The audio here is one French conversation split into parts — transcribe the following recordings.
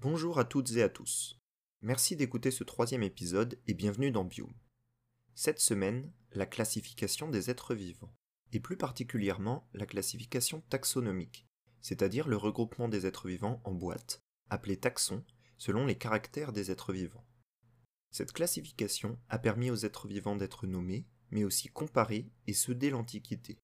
Bonjour à toutes et à tous. Merci d'écouter ce troisième épisode et bienvenue dans Biome. Cette semaine, la classification des êtres vivants, et plus particulièrement la classification taxonomique, c'est-à-dire le regroupement des êtres vivants en boîtes, appelées taxons, selon les caractères des êtres vivants. Cette classification a permis aux êtres vivants d'être nommés, mais aussi comparés, et ce dès l'Antiquité.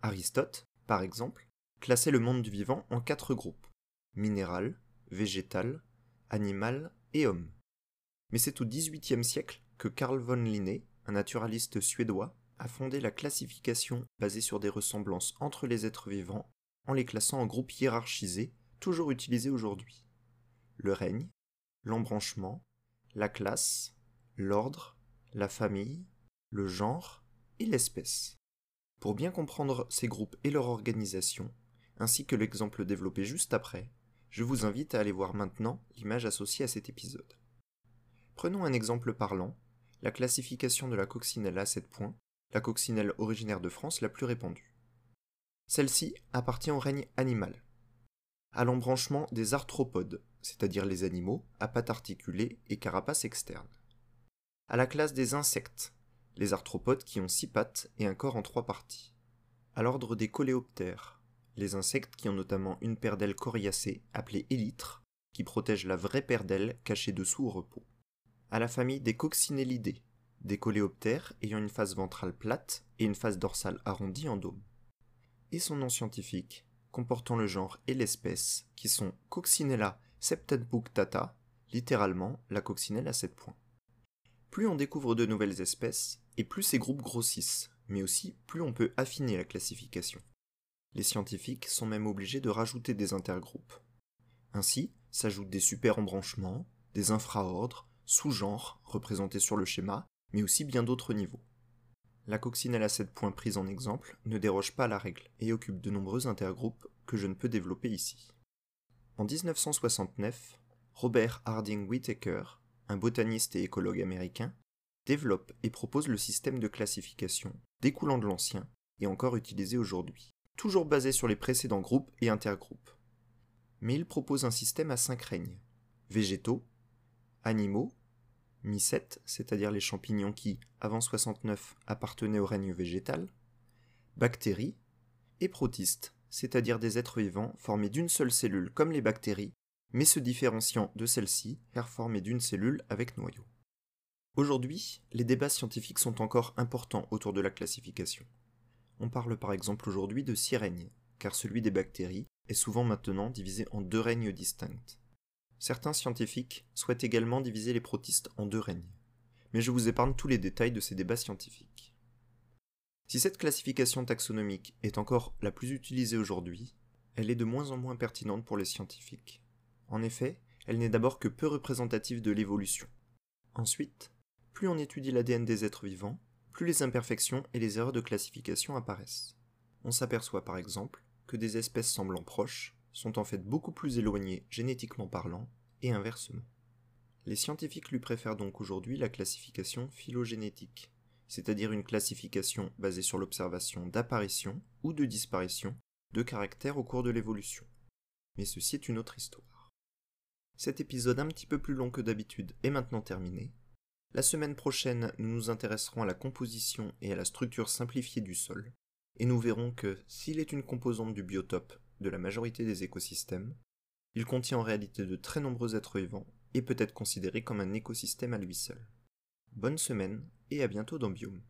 Aristote, par exemple, classait le monde du vivant en quatre groupes minéral, végétal, animal et homme. Mais c'est au XVIIIe siècle que Carl von Linné, un naturaliste suédois, a fondé la classification basée sur des ressemblances entre les êtres vivants en les classant en groupes hiérarchisés, toujours utilisés aujourd'hui. Le règne, l'embranchement, la classe, l'ordre, la famille, le genre et l'espèce. Pour bien comprendre ces groupes et leur organisation, ainsi que l'exemple développé juste après, je vous invite à aller voir maintenant l'image associée à cet épisode. Prenons un exemple parlant, la classification de la coccinelle à 7 points, la coccinelle originaire de France la plus répandue. Celle-ci appartient au règne animal, à l'embranchement des arthropodes, c'est-à-dire les animaux à pattes articulées et carapace externe, à la classe des insectes, les arthropodes qui ont six pattes et un corps en trois parties, à l'ordre des coléoptères, les insectes qui ont notamment une paire d'ailes coriacées, appelée élytres, qui protège la vraie paire d'ailes cachée dessous au repos. À la famille des coccinellidés, des coléoptères ayant une face ventrale plate et une face dorsale arrondie en dôme. Et son nom scientifique, comportant le genre et l'espèce, qui sont Coccinella septenpunctata, littéralement la coccinelle à sept points. Plus on découvre de nouvelles espèces, et plus ces groupes grossissent, mais aussi plus on peut affiner la classification. Les scientifiques sont même obligés de rajouter des intergroupes. Ainsi s'ajoutent des super-embranchements, des infraordres, sous-genres représentés sur le schéma, mais aussi bien d'autres niveaux. La coccinelle à 7 points prise en exemple ne déroge pas à la règle et occupe de nombreux intergroupes que je ne peux développer ici. En 1969, Robert Harding Whittaker, un botaniste et écologue américain, développe et propose le système de classification découlant de l'ancien et encore utilisé aujourd'hui toujours basé sur les précédents groupes et intergroupes. Mais il propose un système à cinq règnes végétaux, animaux, mycètes, c'est-à-dire les champignons qui, avant 69, appartenaient au règne végétal, bactéries, et protistes, c'est-à-dire des êtres vivants formés d'une seule cellule comme les bactéries, mais se différenciant de celles-ci car formés d'une cellule avec noyau. Aujourd'hui, les débats scientifiques sont encore importants autour de la classification. On parle par exemple aujourd'hui de six règnes, car celui des bactéries est souvent maintenant divisé en deux règnes distincts. Certains scientifiques souhaitent également diviser les protistes en deux règnes, mais je vous épargne tous les détails de ces débats scientifiques. Si cette classification taxonomique est encore la plus utilisée aujourd'hui, elle est de moins en moins pertinente pour les scientifiques. En effet, elle n'est d'abord que peu représentative de l'évolution. Ensuite, plus on étudie l'ADN des êtres vivants, plus les imperfections et les erreurs de classification apparaissent. On s'aperçoit par exemple que des espèces semblant proches sont en fait beaucoup plus éloignées génétiquement parlant, et inversement. Les scientifiques lui préfèrent donc aujourd'hui la classification phylogénétique, c'est-à-dire une classification basée sur l'observation d'apparition ou de disparition de caractères au cours de l'évolution. Mais ceci est une autre histoire. Cet épisode un petit peu plus long que d'habitude est maintenant terminé, la semaine prochaine, nous nous intéresserons à la composition et à la structure simplifiée du sol, et nous verrons que s'il est une composante du biotope de la majorité des écosystèmes, il contient en réalité de très nombreux êtres vivants et peut être considéré comme un écosystème à lui seul. Bonne semaine et à bientôt dans Biome.